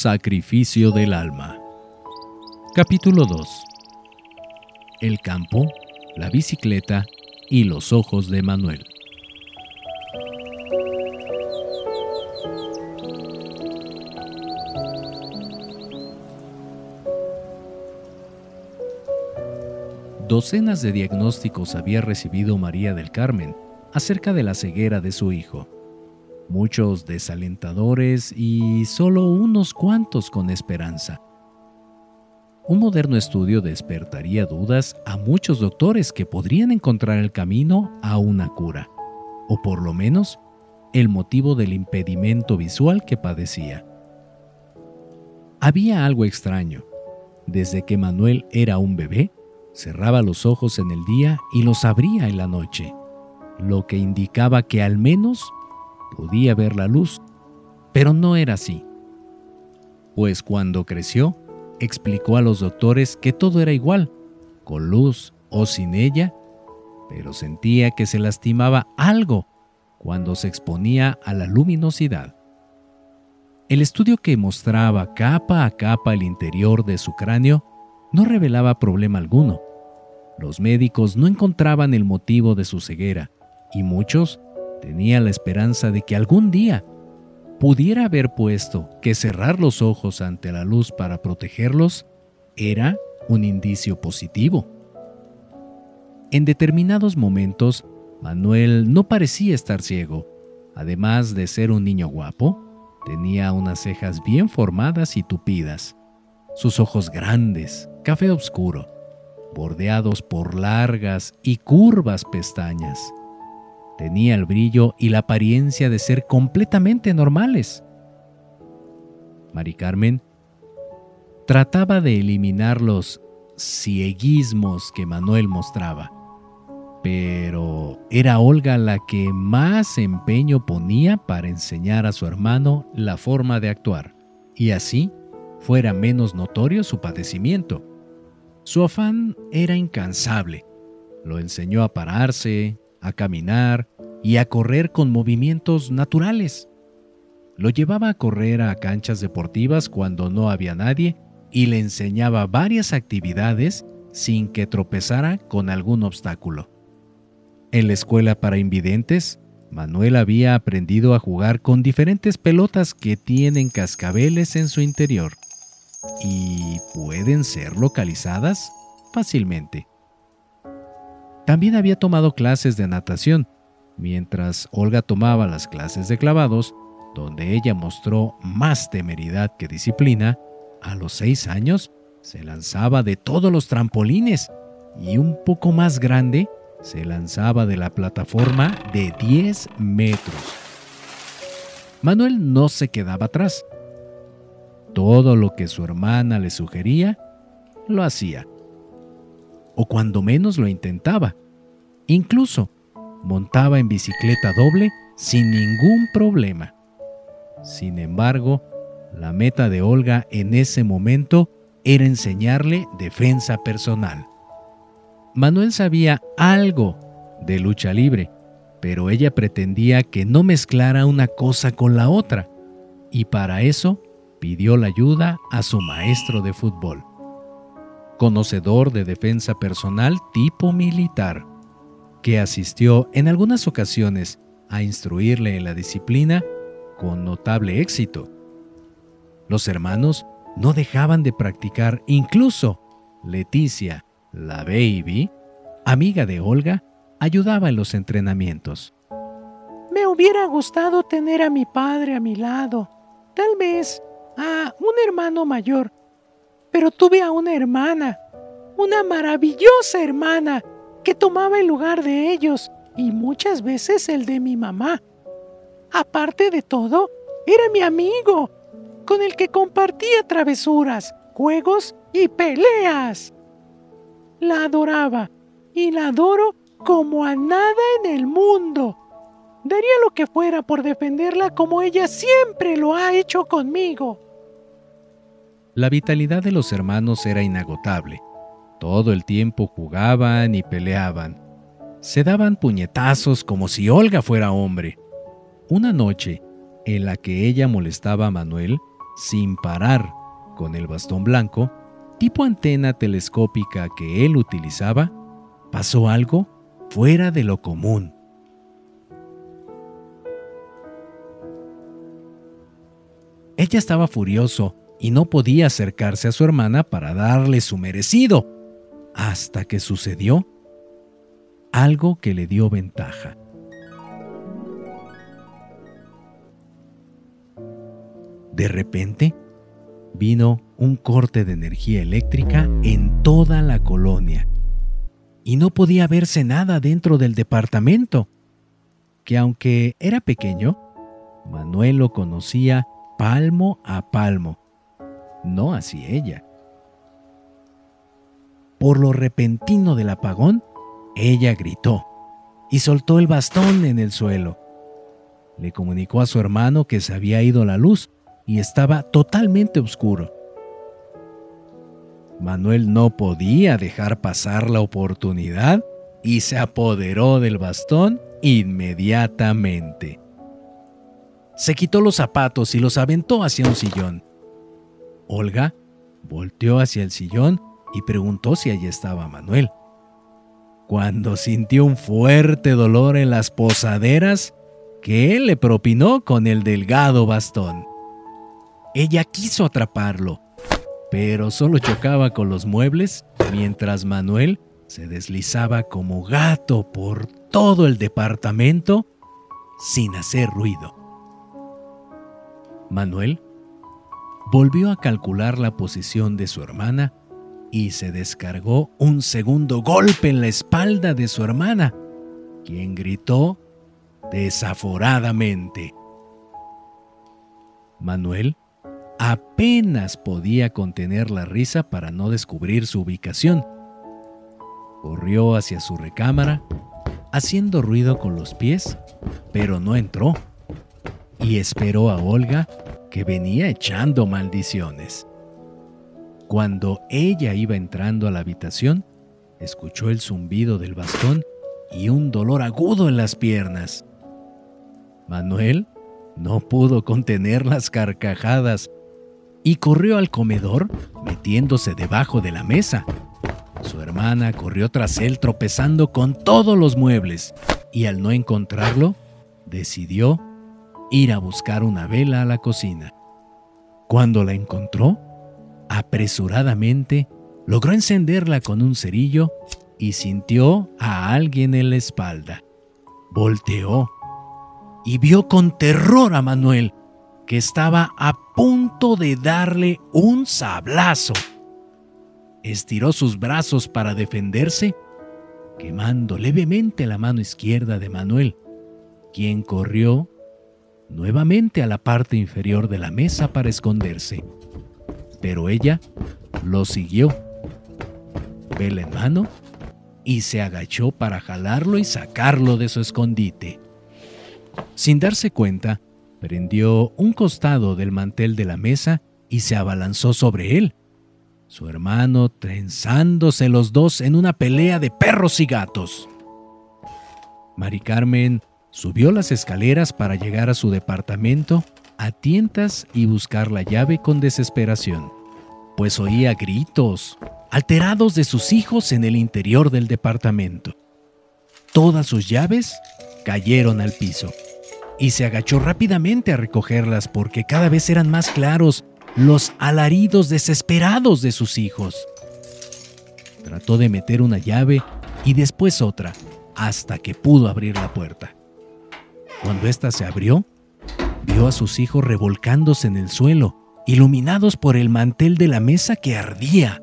Sacrificio del alma. Capítulo 2. El campo, la bicicleta y los ojos de Manuel. Docenas de diagnósticos había recibido María del Carmen acerca de la ceguera de su hijo. Muchos desalentadores y solo unos cuantos con esperanza. Un moderno estudio despertaría dudas a muchos doctores que podrían encontrar el camino a una cura, o por lo menos el motivo del impedimento visual que padecía. Había algo extraño. Desde que Manuel era un bebé, cerraba los ojos en el día y los abría en la noche, lo que indicaba que al menos podía ver la luz, pero no era así. Pues cuando creció, explicó a los doctores que todo era igual, con luz o sin ella, pero sentía que se lastimaba algo cuando se exponía a la luminosidad. El estudio que mostraba capa a capa el interior de su cráneo no revelaba problema alguno, los médicos no encontraban el motivo de su ceguera y muchos tenían la esperanza de que algún día pudiera haber puesto que cerrar los ojos ante la luz para protegerlos era un indicio positivo. En determinados momentos, Manuel no parecía estar ciego. Además de ser un niño guapo, tenía unas cejas bien formadas y tupidas, sus ojos grandes, café oscuro, bordeados por largas y curvas pestañas. Tenía el brillo y la apariencia de ser completamente normales. Mari Carmen trataba de eliminar los cieguismos que Manuel mostraba, pero era Olga la que más empeño ponía para enseñar a su hermano la forma de actuar, y así fuera menos notorio su padecimiento. Su afán era incansable. Lo enseñó a pararse, a caminar y a correr con movimientos naturales. Lo llevaba a correr a canchas deportivas cuando no había nadie y le enseñaba varias actividades sin que tropezara con algún obstáculo. En la escuela para invidentes, Manuel había aprendido a jugar con diferentes pelotas que tienen cascabeles en su interior y pueden ser localizadas fácilmente. También había tomado clases de natación, mientras Olga tomaba las clases de clavados, donde ella mostró más temeridad que disciplina, a los seis años se lanzaba de todos los trampolines y un poco más grande se lanzaba de la plataforma de 10 metros. Manuel no se quedaba atrás todo lo que su hermana le sugería, lo hacía. O cuando menos lo intentaba. Incluso montaba en bicicleta doble sin ningún problema. Sin embargo, la meta de Olga en ese momento era enseñarle defensa personal. Manuel sabía algo de lucha libre, pero ella pretendía que no mezclara una cosa con la otra, y para eso pidió la ayuda a su maestro de fútbol, conocedor de defensa personal tipo militar, que asistió en algunas ocasiones a instruirle en la disciplina con notable éxito. Los hermanos no dejaban de practicar, incluso Leticia, la baby, amiga de Olga, ayudaba en los entrenamientos. Me hubiera gustado tener a mi padre a mi lado. Tal vez a un hermano mayor, pero tuve a una hermana, una maravillosa hermana, que tomaba el lugar de ellos y muchas veces el de mi mamá. Aparte de todo, era mi amigo, con el que compartía travesuras, juegos y peleas. La adoraba y la adoro como a nada en el mundo. Daría lo que fuera por defenderla como ella siempre lo ha hecho conmigo. La vitalidad de los hermanos era inagotable. Todo el tiempo jugaban y peleaban. Se daban puñetazos como si Olga fuera hombre. Una noche, en la que ella molestaba a Manuel, sin parar con el bastón blanco, tipo antena telescópica que él utilizaba, pasó algo fuera de lo común. Ella estaba furioso y no podía acercarse a su hermana para darle su merecido, hasta que sucedió algo que le dio ventaja. De repente, vino un corte de energía eléctrica en toda la colonia y no podía verse nada dentro del departamento, que aunque era pequeño, Manuel lo conocía palmo a palmo, no así ella. Por lo repentino del apagón, ella gritó y soltó el bastón en el suelo. Le comunicó a su hermano que se había ido la luz y estaba totalmente oscuro. Manuel no podía dejar pasar la oportunidad y se apoderó del bastón inmediatamente. Se quitó los zapatos y los aventó hacia un sillón. Olga volteó hacia el sillón y preguntó si allí estaba Manuel. Cuando sintió un fuerte dolor en las posaderas que él le propinó con el delgado bastón. Ella quiso atraparlo, pero solo chocaba con los muebles mientras Manuel se deslizaba como gato por todo el departamento sin hacer ruido. Manuel volvió a calcular la posición de su hermana y se descargó un segundo golpe en la espalda de su hermana, quien gritó desaforadamente. Manuel apenas podía contener la risa para no descubrir su ubicación. Corrió hacia su recámara, haciendo ruido con los pies, pero no entró, y esperó a Olga, que venía echando maldiciones. Cuando ella iba entrando a la habitación, escuchó el zumbido del bastón y un dolor agudo en las piernas. Manuel no pudo contener las carcajadas y corrió al comedor metiéndose debajo de la mesa. Su hermana corrió tras él tropezando con todos los muebles y al no encontrarlo, decidió ir a buscar una vela a la cocina. Cuando la encontró, apresuradamente logró encenderla con un cerillo y sintió a alguien en la espalda. Volteó y vio con terror a Manuel, que estaba a punto de darle un sablazo. Estiró sus brazos para defenderse, quemando levemente la mano izquierda de Manuel, quien corrió nuevamente a la parte inferior de la mesa para esconderse. Pero ella lo siguió, vela en mano, y se agachó para jalarlo y sacarlo de su escondite. Sin darse cuenta, prendió un costado del mantel de la mesa y se abalanzó sobre él. Su hermano trenzándose los dos en una pelea de perros y gatos. Mari Carmen subió las escaleras para llegar a su departamento a tientas y buscar la llave con desesperación, pues oía gritos alterados de sus hijos en el interior del departamento. Todas sus llaves cayeron al piso y se agachó rápidamente a recogerlas porque cada vez eran más claros los alaridos desesperados de sus hijos. Trató de meter una llave y después otra, hasta que pudo abrir la puerta. Cuando ésta se abrió, vio a sus hijos revolcándose en el suelo, iluminados por el mantel de la mesa que ardía.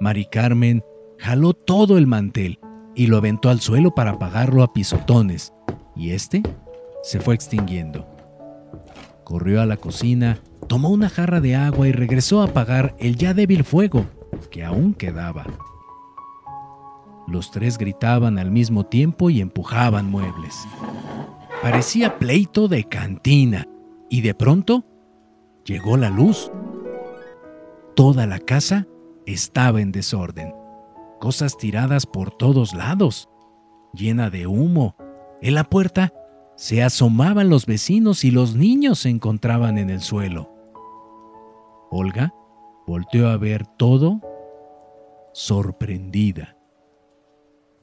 Mari Carmen jaló todo el mantel y lo aventó al suelo para apagarlo a pisotones, y este se fue extinguiendo. Corrió a la cocina, tomó una jarra de agua y regresó a apagar el ya débil fuego que aún quedaba. Los tres gritaban al mismo tiempo y empujaban muebles. Parecía pleito de cantina y de pronto llegó la luz. Toda la casa estaba en desorden, cosas tiradas por todos lados, llena de humo. En la puerta se asomaban los vecinos y los niños se encontraban en el suelo. Olga volteó a ver todo sorprendida.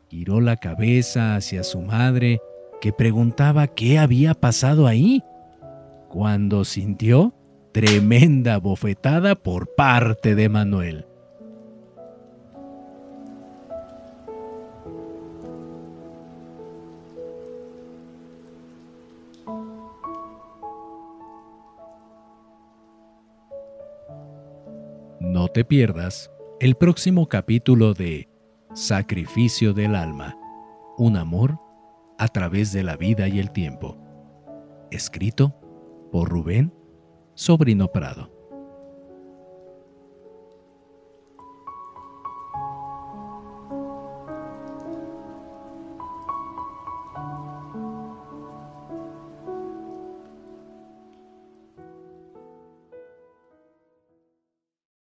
Giró la cabeza hacia su madre, que preguntaba qué había pasado ahí, cuando sintió tremenda bofetada por parte de Manuel. No te pierdas el próximo capítulo de Sacrificio del Alma, un amor a través de la vida y el tiempo, escrito por Rubén Sobrino Prado.